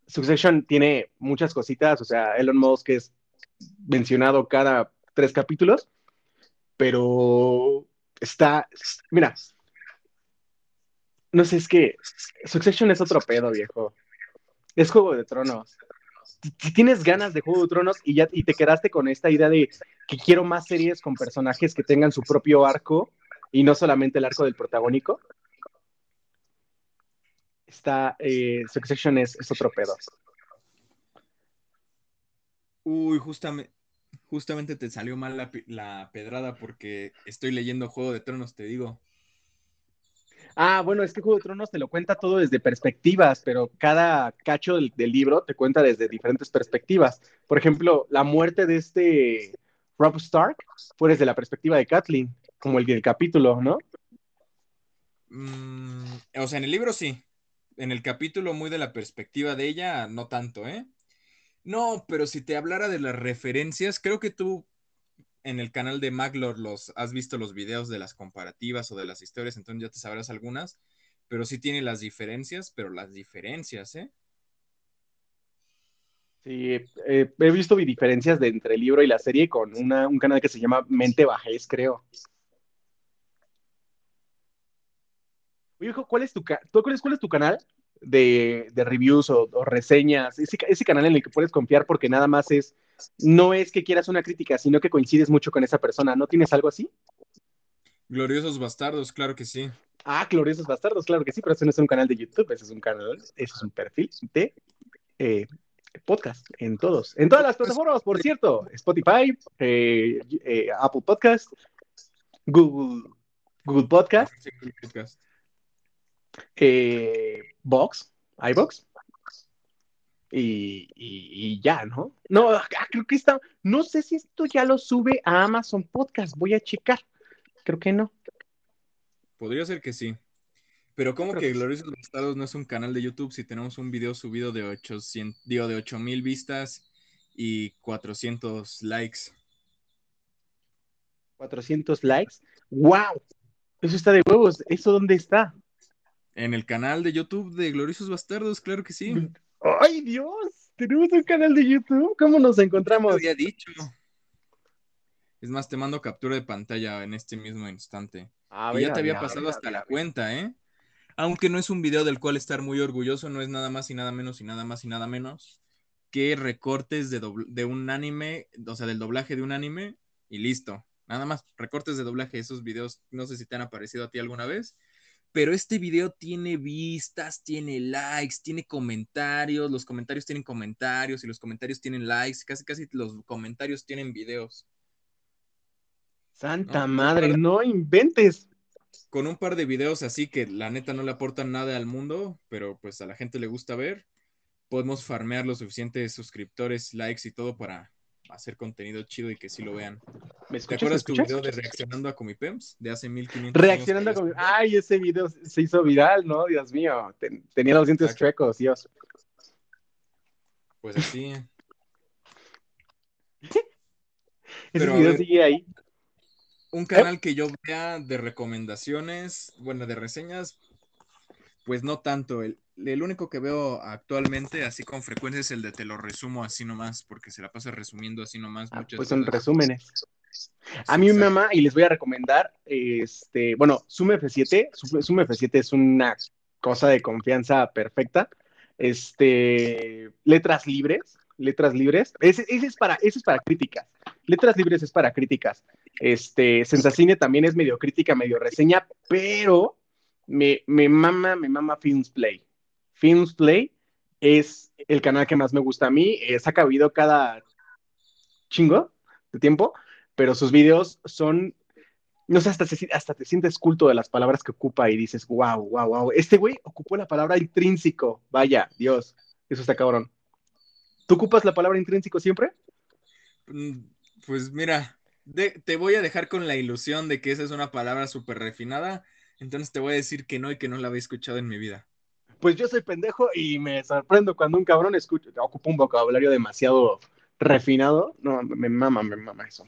Succession tiene muchas cositas, o sea, Elon Musk es mencionado cada tres capítulos, pero está, mira, no sé, es que Succession es otro pedo, viejo. Es Juego de Tronos. Tienes ganas de Juego de Tronos y ya y te quedaste con esta idea de que quiero más series con personajes que tengan su propio arco y no solamente el arco del protagónico, está eh, Succession es, otro pedo. Uy, justamente, justamente te salió mal la pedrada porque estoy leyendo Juego de Tronos, te digo. Ah, bueno, es que Juego de Tronos te lo cuenta todo desde perspectivas, pero cada cacho del, libro te cuenta desde diferentes perspectivas. Por ejemplo, la muerte de este Rob Stark fue desde la perspectiva de Kathleen, como el del capítulo, ¿no? Mm, o sea, en el libro sí. En el capítulo muy de la perspectiva de ella, no tanto, ¿eh? No, pero si te hablara de las referencias, creo que tú en el canal de Maglor los has visto los videos de las comparativas o de las historias, entonces ya te sabrás algunas, pero sí tiene las diferencias, pero las diferencias, ¿eh? Sí, eh, he visto diferencias de entre el libro y la serie con una, un canal que se llama Mente Bajés, creo. Oye, ¿cuál es tu, cuál es, cuál es tu canal de, de reviews o, reseñas? Ese canal en el que puedes confiar porque nada más es, no es que quieras una crítica, sino que coincides mucho con esa persona. ¿No tienes algo así? Gloriosos bastardos, claro que sí. Ah, Gloriosos Bastardos, claro que sí, pero ese no es un canal de YouTube, ese es un canal, ese es un perfil de eh, podcast en todos, en todas las plataformas, por cierto, Spotify, eh, eh, Apple Podcast, Google, Google Podcast, Box, iBox. Y, y, y, ya, ¿no? No, ah, creo que está. No sé si esto ya lo sube a Amazon Podcast. Voy a checar. Creo que no. Podría ser que sí. Pero ¿cómo que Gloriosos Bastardos no es un canal de YouTube si tenemos un video subido de 800, digo, de 8000 vistas y 400 likes? 400 likes. ¡Wow! Eso está de huevos. ¿Eso dónde está? En el canal de YouTube de Gloriosos Bastardos, claro que sí. ¡Ay, Dios! Tenemos un canal de YouTube. ¿Cómo nos encontramos? había dicho. Es más, te mando captura de pantalla en este mismo instante. Ah, y ya te había pasado hasta la cuenta, ¿eh? Aunque no es un video del cual estar muy orgulloso, no es nada más y nada menos y nada más y nada menos que recortes de, de un anime, o sea, del doblaje de un anime y listo. Nada más, recortes de doblaje, esos videos, no sé si te han aparecido a ti alguna vez, pero este video tiene vistas, tiene likes, tiene comentarios, los comentarios tienen comentarios y los comentarios tienen likes, casi casi los comentarios tienen videos. Santa madre, no inventes. Con un par de videos así que la neta no le aportan nada al mundo, pero pues a la gente le gusta ver, podemos farmear los suficientes suscriptores, likes y todo para hacer contenido chido y que sí lo vean. ¿Me ¿Te acuerdas tu video de reaccionando a Comipems de hace 1500 Reaccionando a Comipems. Ay, ese video se hizo viral, ¿no? Dios mío. tenía los dientes chuecos, Dios. Pues así. ese video sigue ahí. Un canal que yo vea de recomendaciones, bueno, de reseñas, pues no tanto. El, el único que veo actualmente, así con frecuencia, es el de te lo resumo así nomás, porque se la pasa resumiendo así nomás. Ah, pues son resúmenes. A mí mi mamá, y les voy a recomendar, este, bueno, Zoom F7, Zoom F7 es una cosa de confianza perfecta. Este, letras libres, letras libres, ese, es para, ese es para críticas. Letras libres es para críticas. Este, Sensacine también es medio crítica, medio reseña, pero me, me mama, me mama Films Play. Films Play es el canal que más me gusta a mí. Eh, saca video cada chingo de tiempo, pero sus videos son, no sé, hasta, hasta te sientes culto de las palabras que ocupa y dices, wow, wow, wow. Este güey ocupó la palabra intrínseco. Vaya, Dios, eso está cabrón. ¿Tú ocupas la palabra intrínseco siempre? Mm, pues mira, te voy a dejar con la ilusión de que esa es una palabra súper refinada, entonces te voy a decir que no y que no la había escuchado en mi vida pues yo soy pendejo y me sorprendo cuando un cabrón escucha, ocupa un vocabulario demasiado refinado. No, me mama, me mama eso.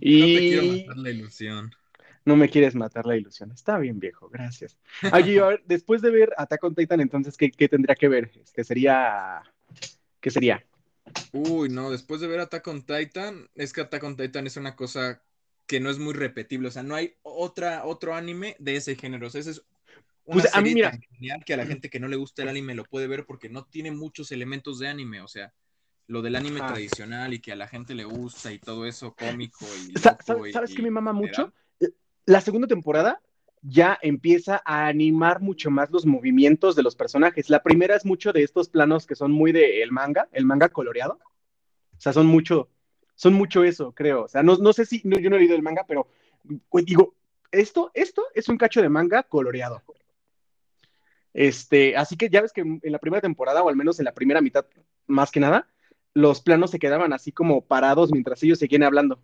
Y... No te quiero matar la ilusión. No me quieres matar la ilusión. Está bien, viejo, gracias. Oye, a ver, después de ver Attack on Titan, entonces, ¿qué, tendría que ver? ¿Qué sería? ¿Qué sería? Uy, no, después de ver Attack on Titan, es que Attack on Titan es una cosa que no es muy repetible. O sea, no hay otra, otro anime de ese género. O sea, ese es pues a mí, mira. que a la gente que no le gusta el anime lo puede ver porque no tiene muchos elementos de anime, o sea, lo del anime tradicional y que a la gente le gusta y todo eso cómico y ¿Sabes, qué me mama mucho? La segunda temporada ya empieza a animar mucho más los movimientos de los personajes. La primera es mucho de estos planos que son muy del el manga, el manga coloreado. O sea, son mucho, son mucho eso, creo. O sea, no, no sé si, yo no he leído el manga, pero digo, esto, esto es un cacho de manga coloreado. Este, así que ya ves que en la primera temporada, o al menos en la primera mitad, más que nada, los planos se quedaban así como parados mientras ellos seguían hablando.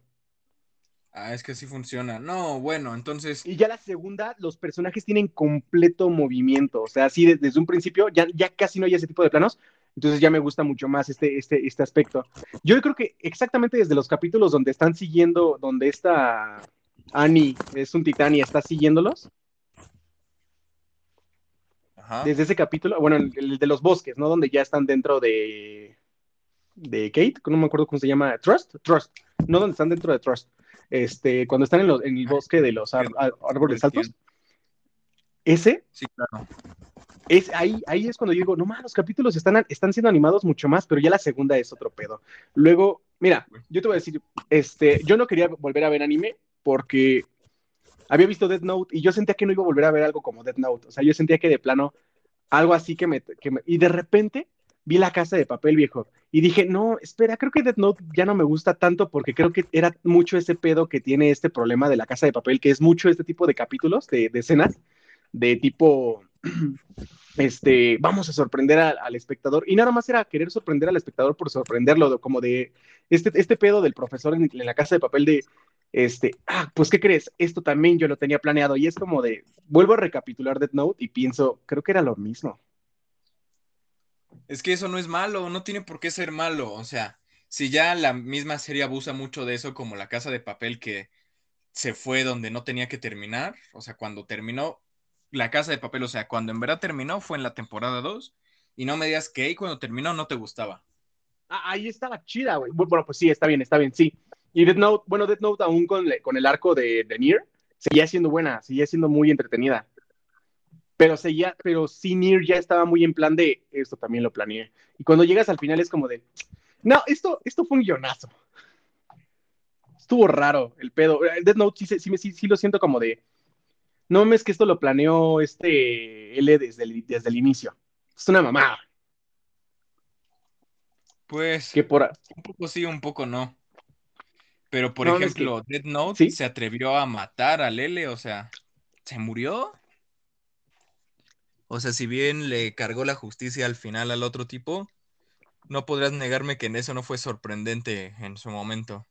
Ah, es que así funciona. No, bueno, entonces. Y ya la segunda, los personajes tienen completo movimiento. O sea, así desde, un principio ya, ya casi no hay ese tipo de planos. Entonces ya me gusta mucho más este, este, este aspecto. Yo creo que exactamente desde los capítulos donde están siguiendo, donde esta Annie es un titán y está siguiéndolos, desde ese capítulo, bueno, el, de los bosques, ¿no? Donde ya están dentro de, de Kate, no me acuerdo cómo se llama, Trust, Trust, no donde están dentro de Trust, este, cuando están en, en el bosque de los árboles altos, ese, sí, claro. Es, ahí, ahí es cuando yo digo, no más, los capítulos están, están siendo animados mucho más, pero ya la segunda es otro pedo. Luego, mira, yo te voy a decir, este, yo no quería volver a ver anime porque había visto Death Note y yo sentía que no iba a volver a ver algo como Death Note. O sea, yo sentía que de plano, algo así que me, Y de repente vi la casa de papel viejo y dije, no, espera, creo que Death Note ya no me gusta tanto porque creo que era mucho ese pedo que tiene este problema de la casa de papel, que es mucho este tipo de capítulos, de, escenas, de tipo, este, vamos a sorprender al espectador. Y nada más era querer sorprender al espectador por sorprenderlo, como de este, este pedo del profesor en, la casa de papel de, este, ah, pues, ¿qué crees? Esto también yo lo tenía planeado. Y es como de, vuelvo a recapitular Death Note y pienso, creo que era lo mismo. Es que eso no es malo, no tiene por qué ser malo. O sea, si ya la misma serie abusa mucho de eso, como la casa de papel que se fue donde no tenía que terminar, o sea, cuando terminó la casa de papel, o sea, cuando en verdad terminó fue en la temporada 2, y no me digas que ahí cuando terminó no te gustaba. Ah, ahí estaba chida, güey. Bueno, pues sí, está bien, está bien, sí. Y Death Note, bueno, Death Note aún con, con el arco de, de Nier, seguía siendo buena, seguía siendo muy entretenida. Pero, seguía, pero sí, Nier ya estaba muy en plan de, esto también lo planeé. Y cuando llegas al final es como de, no, esto, esto fue un guionazo estuvo raro el pedo. El Death Note sí, sí, sí, lo siento como de. No mames que esto lo planeó este L desde el, desde el inicio. Es una mamada. Pues. Que por... Un poco sí, un poco no. Pero, por ejemplo, Death Note se atrevió a matar al L, o sea, ¿se murió? O sea, si bien le cargó la justicia al final al otro tipo, no podrás negarme que en eso no fue sorprendente en su momento.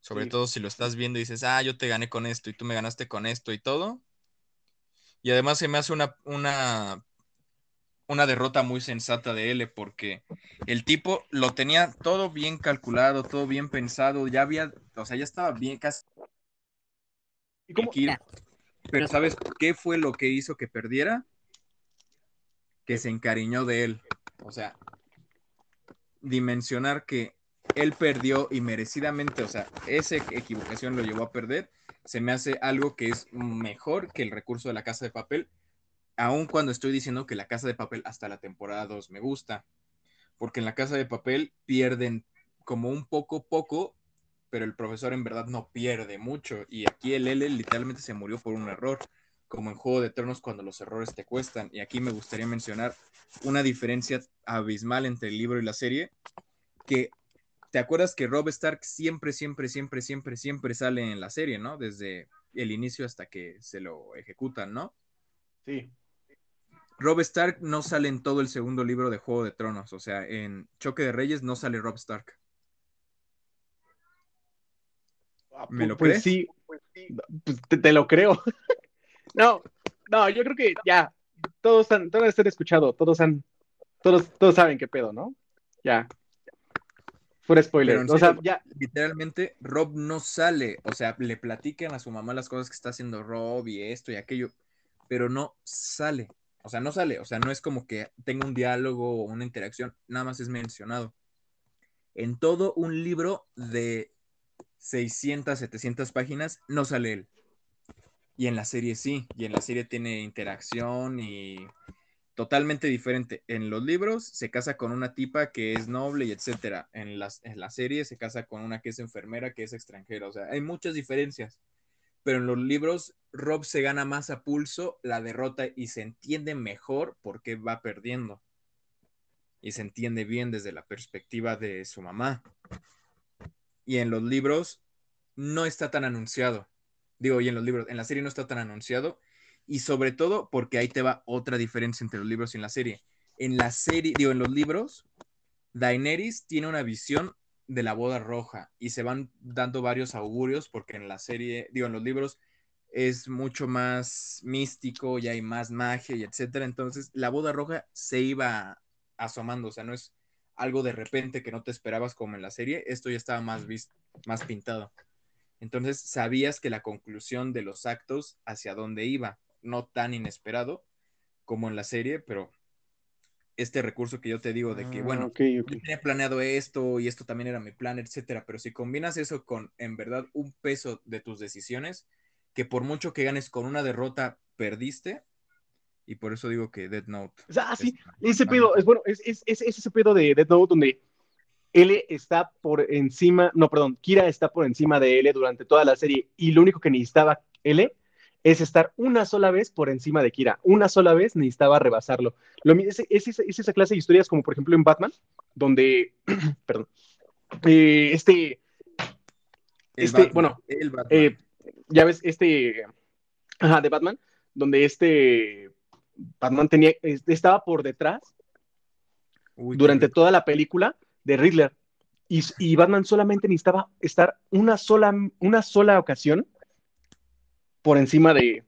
Sobre todo si lo estás viendo y dices, ah, yo te gané con esto y tú me ganaste con esto y todo. Y además se me hace una, una, una derrota muy sensata de L porque el tipo lo tenía todo bien calculado, todo bien pensado, ya había, o sea, ya estaba bien casi. ¿Y cómo? Pero ¿sabes qué fue lo que hizo que perdiera? Que se encariñó de él. O sea, dimensionar que él perdió y merecidamente, o sea, esa equivocación lo llevó a perder, se me hace algo que es mejor que el recurso de la casa de papel, aun cuando estoy diciendo que la casa de papel hasta la temporada 2 me gusta, porque en la casa de papel pierden como un poco poco, pero el profesor en verdad no pierde mucho, y aquí el L literalmente se murió por un error, como en Juego de Tronos cuando los errores te cuestan, y aquí me gustaría mencionar una diferencia abismal entre el libro y la serie, que ¿Te acuerdas que Rob Stark siempre, siempre, siempre, siempre, siempre sale en la serie, ¿no? Desde el inicio hasta que se lo ejecutan, ¿no? Sí. Rob Stark no sale en todo el segundo libro de Juego de Tronos, o sea, en Choque de Reyes no sale Rob Stark. Ah, ¿Me lo pues crees? Sí, pues te, lo creo. no, no, yo creo que ya, todos han, todos están escuchado, todos han, todos, todos saben qué pedo, ¿no? Ya. Fuera spoiler. o sea, ya. Literalmente, Rob no sale. O sea, le platican a su mamá las cosas que está haciendo Rob y esto y aquello, pero no sale. O sea, no sale. O sea, no es como que tenga un diálogo o una interacción. Nada más es mencionado. En todo un libro de 600, 700 páginas, no sale él. Y en la serie sí. Y en la serie tiene interacción y totalmente diferente. En los libros se casa con una tipa que es noble y etcétera. En, las, en la serie se casa con una que es enfermera, que es extranjera. O sea, hay muchas diferencias. Pero en los libros, Rob se gana más a pulso la derrota y se entiende mejor por qué va perdiendo. Y se entiende bien desde la perspectiva de su mamá. Y en los libros no está tan anunciado. Digo, y en los libros, en la serie no está tan anunciado y sobre todo porque ahí te va otra diferencia entre los libros y en la serie. En la serie, digo, en los libros, Daenerys tiene una visión de la boda roja y se van dando varios augurios porque en la serie, digo, en los libros es mucho más místico y hay más magia y etcétera. Entonces, la boda roja se iba asomando, o sea, no es algo de repente que no te esperabas como en la serie, esto ya estaba más visto, más pintado. Entonces, sabías que la conclusión de los actos hacia dónde iba no tan inesperado como en la serie, pero este recurso que yo te digo de que, ah, bueno, yo tenía planeado esto y esto también era mi plan, etcétera, pero si combinas eso con, en verdad, un peso de tus decisiones, que por mucho que ganes con una derrota, perdiste, y por eso digo que Dead Note. Ah, sí, ese pedo, es bueno, es, es, es, ese pedo de Dead Note donde L está por encima, no, perdón, Kira está por encima de L durante toda la serie, y lo único que necesitaba L es estar una sola vez por encima de Kira. Una sola vez necesitaba rebasarlo. Lo, es, es, esa clase de historias como por ejemplo en Batman, donde, perdón, eh, este, este, bueno, eh, ya ves, este, ajá, de Batman, donde este Batman tenía, estaba por detrás durante toda la película de Riddler. Y, Batman solamente necesitaba estar una sola, una sola ocasión por encima de,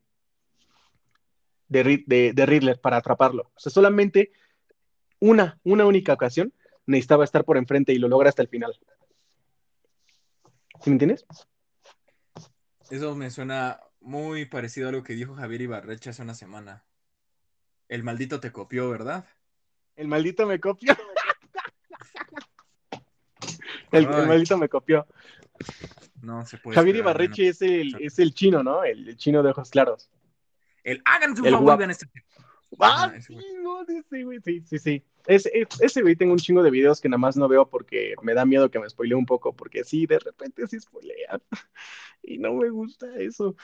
de, de, Riddler para atraparlo. O sea, solamente una, una única ocasión necesitaba estar por enfrente y lo logra hasta el final. ¿Sí me entiendes? Eso me suena muy parecido a lo que dijo Javier Ibarrecha hace una semana. El maldito te copió, ¿verdad? El maldito me copió. el, maldito me copió. No se puede. Javier Ibarreche es, el, es el chino, ¿no? El, chino de ojos claros. El hagan su favor, en este. Ah, sí, no, sí, güey, sí, sí, sí. ese güey tengo un chingo de videos que nada más no veo porque me da miedo que me spoilee un poco, porque sí, de repente sí spoilean. Y no me gusta eso.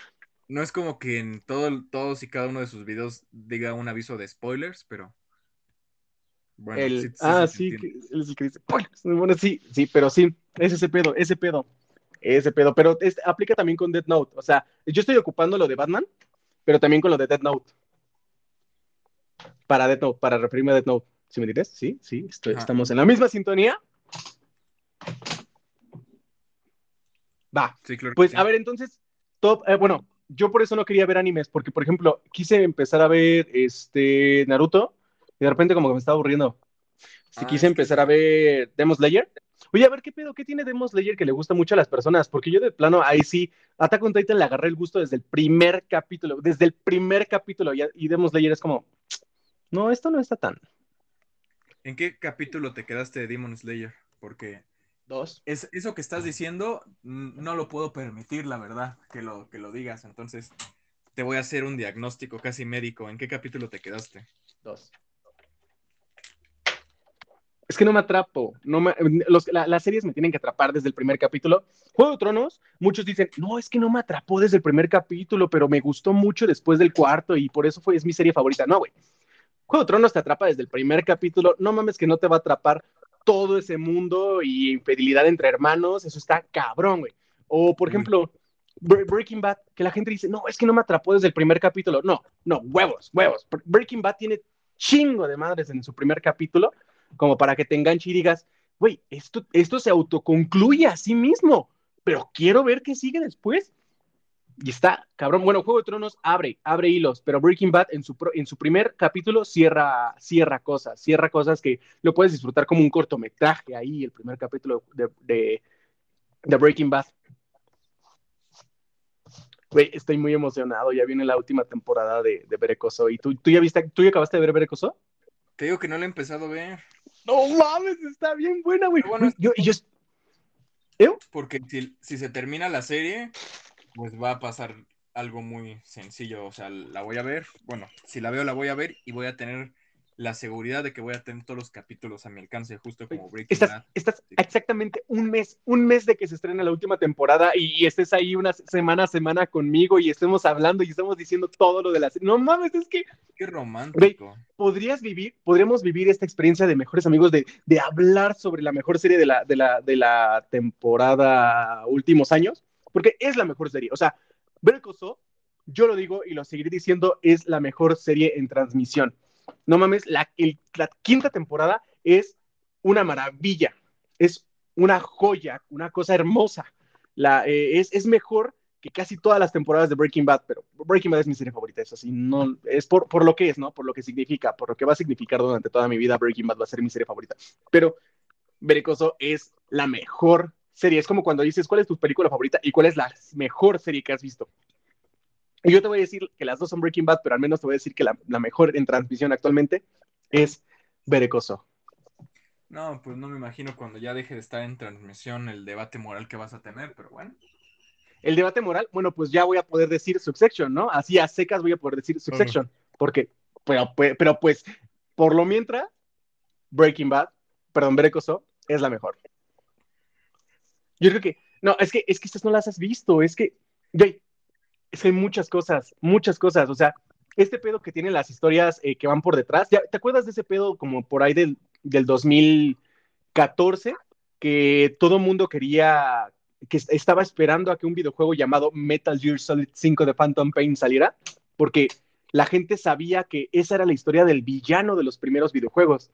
No es como que en todo, todos y cada uno de sus videos diga un aviso de spoilers, pero. Bueno, sí, ah, sí, es el que dice spoilers. Bueno, sí, sí, pero sí, es ese pedo, ese pedo. Ese pedo. Pero aplica también con Death Note. O sea, yo estoy ocupando lo de Batman, pero también con lo de Death Note para Death Note, para referirme a Death Note. ¿Sí me entiendes? Sí, sí, estamos en la misma sintonía. Va. Sí, claro pues a ver, entonces, top, eh, bueno, yo por eso no quería ver animes, porque por ejemplo, quise empezar a ver este Naruto y de repente como que me estaba aburriendo. Si ah, quise empezar a ver Demon Slayer. Oye, a ver qué pedo, qué tiene Demon Slayer que le gusta mucho a las personas, porque yo de plano ahí sí, Attack on Titan le agarré el gusto desde el primer capítulo, desde el primer capítulo, y, y Demon Slayer es como, no, esto no está tan. ¿En qué capítulo te quedaste de Demon Slayer? Porque. Dos. Es, eso que estás diciendo, no lo puedo permitir, la verdad, que lo, que lo digas. Entonces, te voy a hacer un diagnóstico casi médico. ¿En qué capítulo te quedaste? Dos. Es que no me atrapo. No las series me tienen que atrapar desde el primer capítulo. Juego de Tronos, muchos dicen, no, es que no me atrapó desde el primer capítulo, pero me gustó mucho después del cuarto y por eso fue, es mi serie favorita. No, güey. Juego de Tronos te atrapa desde el primer capítulo. No mames que no te va a atrapar todo ese mundo y infidelidad entre hermanos. Eso está cabrón, güey. O, por ejemplo, Breaking Bad, que la gente dice, no, es que no me atrapó desde el primer capítulo. No, no, huevos, huevos. Breaking Bad tiene chingo de madres en su primer capítulo, como para que te enganche y digas, güey, esto, esto se autoconcluye a sí mismo, pero quiero ver qué sigue después. Y está, cabrón. Bueno, Juego de Tronos abre, abre hilos, pero Breaking Bad en su, en su primer capítulo cierra, cierra cosas, cierra cosas que lo puedes disfrutar como un cortometraje ahí, el primer capítulo de, de, Breaking Bad. Güey, estoy muy emocionado. Ya viene la última temporada de, de Berecoso. ¿Y tú, tú ya viste, tú ya acabaste de ver Berecoso? Te digo que no lo he empezado a ver. No mames, está bien buena, güey. Bueno, yo, yo, Porque si, si se termina la serie, pues va a pasar algo muy sencillo. O sea, la voy a ver. Bueno, si la veo, la voy a ver y voy a tener la seguridad de que voy a tener todos los capítulos a mi alcance, justo como Breaking estás, Estás exactamente un mes, un mes de que se estrena la última temporada y, estés ahí una semana a semana conmigo y estemos hablando y estamos diciendo todo lo de la serie. No mames, es que. Qué romántico. podrías vivir, podríamos vivir esta experiencia de mejores amigos, de, de hablar sobre la mejor serie de la, de la, de la temporada últimos años porque es la mejor serie. O sea, Better yo lo digo y lo seguiré diciendo, es la mejor serie en transmisión. No mames, la, quinta temporada es una maravilla, es una joya, una cosa hermosa. La, eh, es, es, mejor que casi todas las temporadas de Breaking Bad, pero Breaking Bad es mi serie favorita, es así, no, es por, por lo que es, ¿no? Por lo que significa, por lo que va a significar durante toda mi vida, Breaking Bad va a ser mi serie favorita. Pero Berecoso es la mejor serie. Es como cuando dices, ¿cuál es tu película favorita y cuál es la mejor serie que has visto? Y yo te voy a decir que las dos son Breaking Bad, pero al menos te voy a decir que la, mejor en transmisión actualmente es Berecoso. No, pues no me imagino cuando ya deje de estar en transmisión el debate moral que vas a tener, pero bueno. El debate moral, bueno, pues ya voy a poder decir Succession, ¿no? Así a secas voy a poder decir Succession, porque, pero, pero pues, por lo mientras, Breaking Bad, perdón, Berecoso, es la mejor. Yo creo que, no, es que, es que estas no las has visto, es que, güey, es que hay muchas cosas, muchas cosas, o sea, este pedo que tienen las historias eh, que van por detrás, ¿te acuerdas de ese pedo como por ahí del, del 2014? Que todo mundo quería, que estaba esperando a que un videojuego llamado Metal Gear Solid 5 de Phantom Pain saliera, porque la gente sabía que esa era la historia del villano de los primeros videojuegos.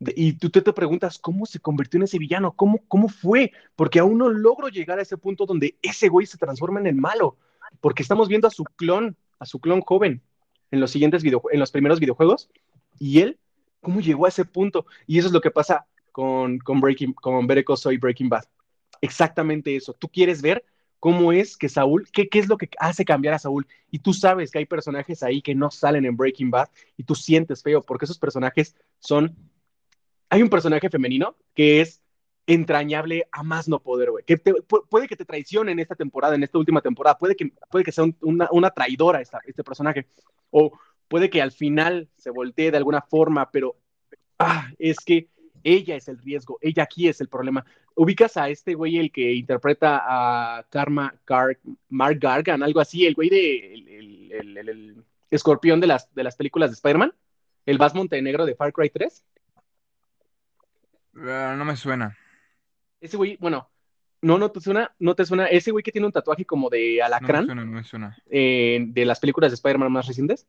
y tú te, preguntas, ¿cómo se convirtió en ese villano? ¿Cómo, ¿Cómo fue? Porque aún no logro llegar a ese punto donde ese güey se transforma en el malo. Porque estamos viendo a su clon, a su clon joven, en los siguientes videojuegos, en los primeros videojuegos. Y él, ¿cómo llegó a ese punto? Y eso es lo que pasa con, con, Breaking, con Better Call Breaking Bad. Exactamente eso. Tú quieres ver cómo es que Saúl, qué, qué es lo que hace cambiar a Saúl. Y tú sabes que hay personajes ahí que no salen en Breaking Bad y tú sientes feo porque esos personajes son... Hay un personaje femenino que es entrañable a más no poder, güey. Que puede que te traicione en esta temporada, en esta última temporada. Puede que, puede que sea una, traidora esta, este personaje. O puede que al final se voltee de alguna forma, pero ah, es que ella es el riesgo, ella aquí es el problema. Ubicas a este güey, el que interpreta a Karma, Mark Gargan, algo así, el güey de el, escorpión de las, de las películas de Spider-Man, el Vas Montenegro de Far Cry 3. Ah, no me suena. Ese güey, bueno, no, no te suena, no te suena. Ese güey que tiene un tatuaje como de alacrán. No me suena, no me suena. Eh, de las películas de Spider-Man más recientes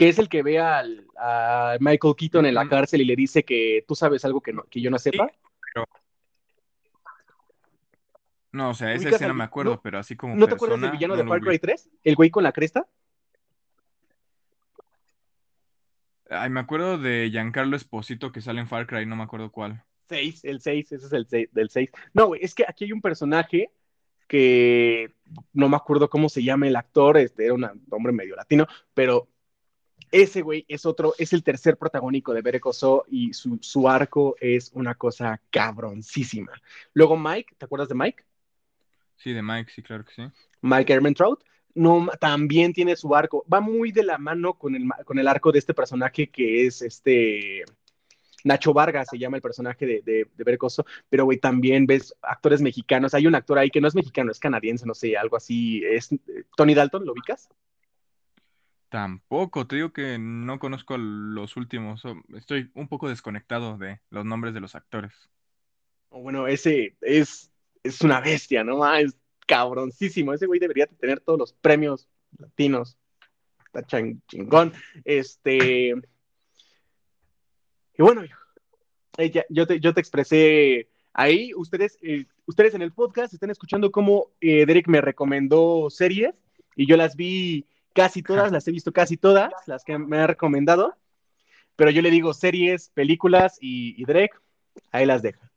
que es el que ve al, a Michael Keaton en la cárcel y le dice que tú sabes algo que, no, que yo no sepa. No, o sea, esa escena me acuerdo, pero así como. ¿No te acuerdas del villano de Far Cry 3? ¿El güey con la cresta? Ay, me acuerdo de Giancarlo Esposito que sale en Far Cry, no me acuerdo cuál. 6, el 6, ese es el 6, del 6. No, güey, es que aquí hay un personaje que no me acuerdo cómo se llama el actor, este era un hombre medio latino, pero ese güey es otro, es el tercer protagónico de Berecoso y su, su, arco es una cosa cabroncísima. Luego Mike, ¿te acuerdas de Mike? Sí, de Mike, sí, claro que sí. Mike Ehrmantraut, no, también tiene su arco. Va muy de la mano con el, con el arco de este personaje que es este Nacho Vargas, se llama el personaje de, de, de pero güey, también ves actores mexicanos. Hay un actor ahí que no es mexicano, es canadiense, no sé, algo así. Es Tony Dalton, ¿lo ubicas? Tampoco, te digo que no conozco los últimos. Estoy un poco desconectado de los nombres de los actores. Bueno, ese es, es una bestia, ¿no? Ah, es cabroncísimo. Ese güey debería tener todos los premios latinos. Está chingón. Este. Y bueno, eh, yo, te, yo te expresé ahí. Ustedes, eh, ustedes en el podcast están escuchando cómo eh, Derek me recomendó series y yo las vi casi todas, las he visto casi todas, las que me ha recomendado, pero yo le digo series, películas y, Drake, ahí las deja.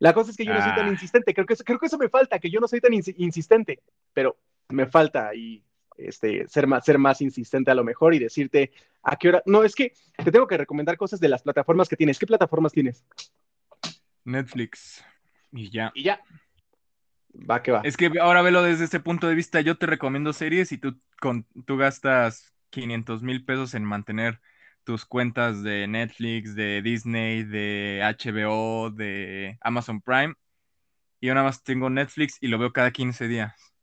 La cosa es que yo no soy tan ah. insistente, creo que, eso, creo que eso me falta, que yo no soy tan insistente, pero me falta y este, ser, más, ser más insistente a lo mejor y decirte a qué hora. No, es que te tengo que recomendar cosas de las plataformas que tienes. ¿Qué plataformas tienes? Netflix. Y ya. Y ya. Va que va. Es que ahora velo desde este punto de vista. Yo te recomiendo series y tú, con, tú gastas 500 mil pesos en mantener tus cuentas de Netflix, de Disney, de HBO, de Amazon Prime. Y yo nada más tengo Netflix y lo veo cada 15 días.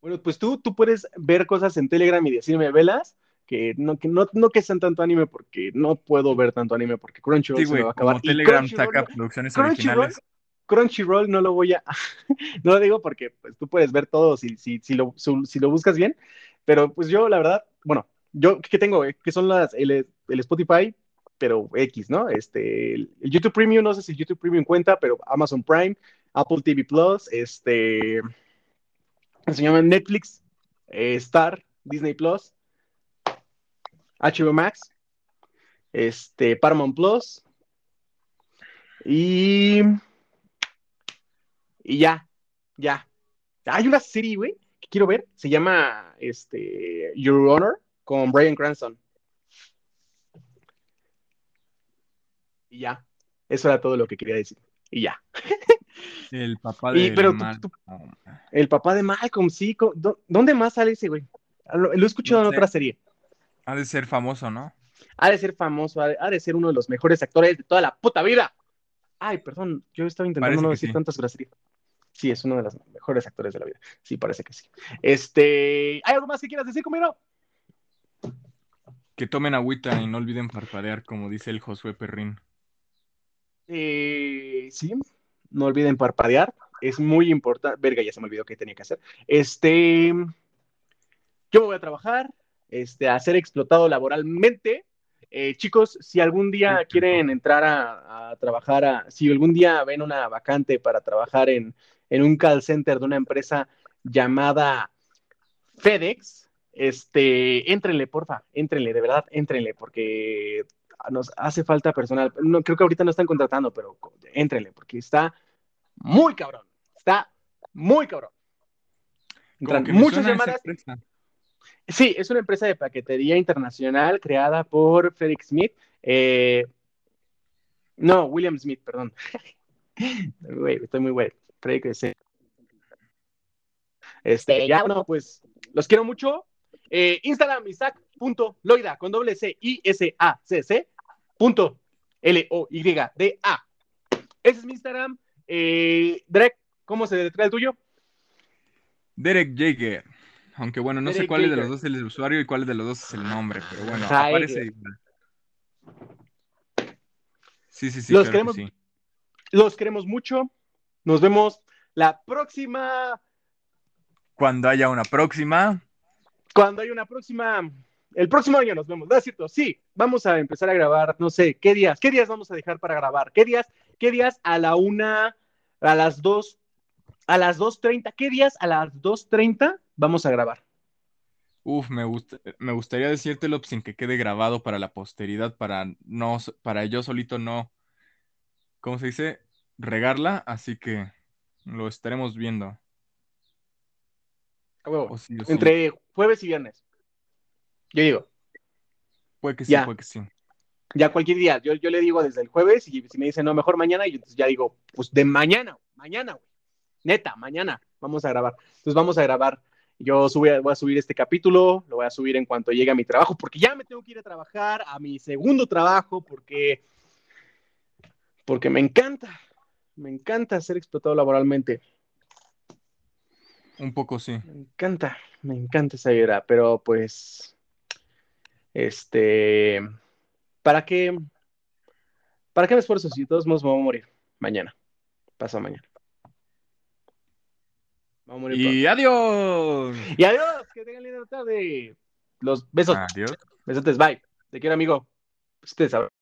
Bueno, pues tú, tú puedes ver cosas en Telegram y decirme, velas, que no, que no, no que sean tanto anime porque no puedo ver tanto anime porque Crunchyroll se va a acabar. Telegram saca producciones originales. Crunchyroll no lo voy a, no lo digo porque pues, tú puedes ver todo si, si, si, lo, si lo buscas bien, pero pues yo la verdad, bueno, yo ¿qué tengo? Que son las, el, Spotify, pero X, ¿no? Este, el, YouTube Premium, no sé si YouTube Premium cuenta, pero Amazon Prime, Apple TV Plus, este, se llama Netflix, eh, Star, Disney Plus, HBO Max, este, Paramount Plus, y y ya, ya. Hay una serie, güey, que quiero ver. Se llama este, Your Honor con Brian Cranston. Y ya. Eso era todo lo que quería decir. Y ya. El papá de Malcolm. el papá de Malcolm, sí. ¿Dónde más sale ese, güey? Lo, he escuchado en otra serie. Ha de ser famoso, ¿no? Ha de ser famoso, ha de, ser uno de los mejores actores de toda la puta vida. Ay, perdón, yo estaba intentando no decir tantas groserías. Sí, es uno de los mejores actores de la vida. Sí, parece que sí. Este, ¿hay algo más que quieras decir, conmigo? Que tomen agüita y no olviden parpadear, como dice el Josué Perrín. Eh, sí, no olviden parpadear. Es muy importante. Verga, ya se me olvidó qué tenía que hacer. Este, yo me voy a trabajar. este, a ser explotado laboralmente. Eh, chicos, si algún día quieren entrar a, trabajar, a, si algún día ven una vacante para trabajar en, en un call center de una empresa llamada FedEx, este, éntrenle, porfa, éntrenle, de verdad, éntrenle, porque nos hace falta personal. No, creo que ahorita no están contratando, pero éntrenle, porque está muy cabrón, está muy cabrón. muchas llamadas. Sí, es una empresa de paquetería internacional creada por Felix Smith. Eh, no, William Smith, perdón. estoy muy güey. Este, ya, bueno, pues los quiero mucho. Eh, Instagram, Isaac.loida con doble C, I, S, A, C, C, punto L, O, Y, D, A. Ese es mi Instagram. Eh, Derek, ¿cómo se detrás el tuyo? Derek Jaeger. Aunque bueno, no sé cuál es de los dos es el usuario y cuál de los dos es el nombre, pero bueno, aparece Sí, sí, sí. Los, queremos, los queremos mucho. Nos vemos la próxima. Cuando haya una próxima. Cuando haya una próxima. El próximo año nos vemos, ¿no es cierto? Sí, vamos a empezar a grabar, no sé, ¿qué días? ¿Qué días vamos a dejar para grabar? ¿Qué días? ¿Qué días a la una, a las dos, a las dos treinta? ¿Qué días a las dos treinta vamos a grabar? Uf, me, gusta, me gustaría decírtelo sin que quede grabado para la posteridad, para no, para yo solito no, ¿cómo se dice? Regarla, así que lo estaremos viendo. Entre jueves y viernes. Yo digo. Puede que sí, puede que sí. Ya cualquier día. Yo, yo le digo desde el jueves y si me dicen no, mejor mañana, y entonces ya digo, pues de mañana, mañana, güey. Neta, mañana vamos a grabar. Entonces vamos a grabar. Yo voy a subir este capítulo, lo voy a subir en cuanto llegue a mi trabajo, porque ya me tengo que ir a trabajar, a mi segundo trabajo, porque, porque me encanta, me encanta ser explotado laboralmente. Un poco sí. Me encanta, me encanta esa idea, pero pues, este, ¿para qué, para qué me esfuerzo si todos modos me voy a morir mañana, pasa mañana? Vamos a morir y adiós. Y adiós, que tengan linda tarde. Los besos. Adiós. Besotes, bye. Te quiero, amigo. Ustedes saben.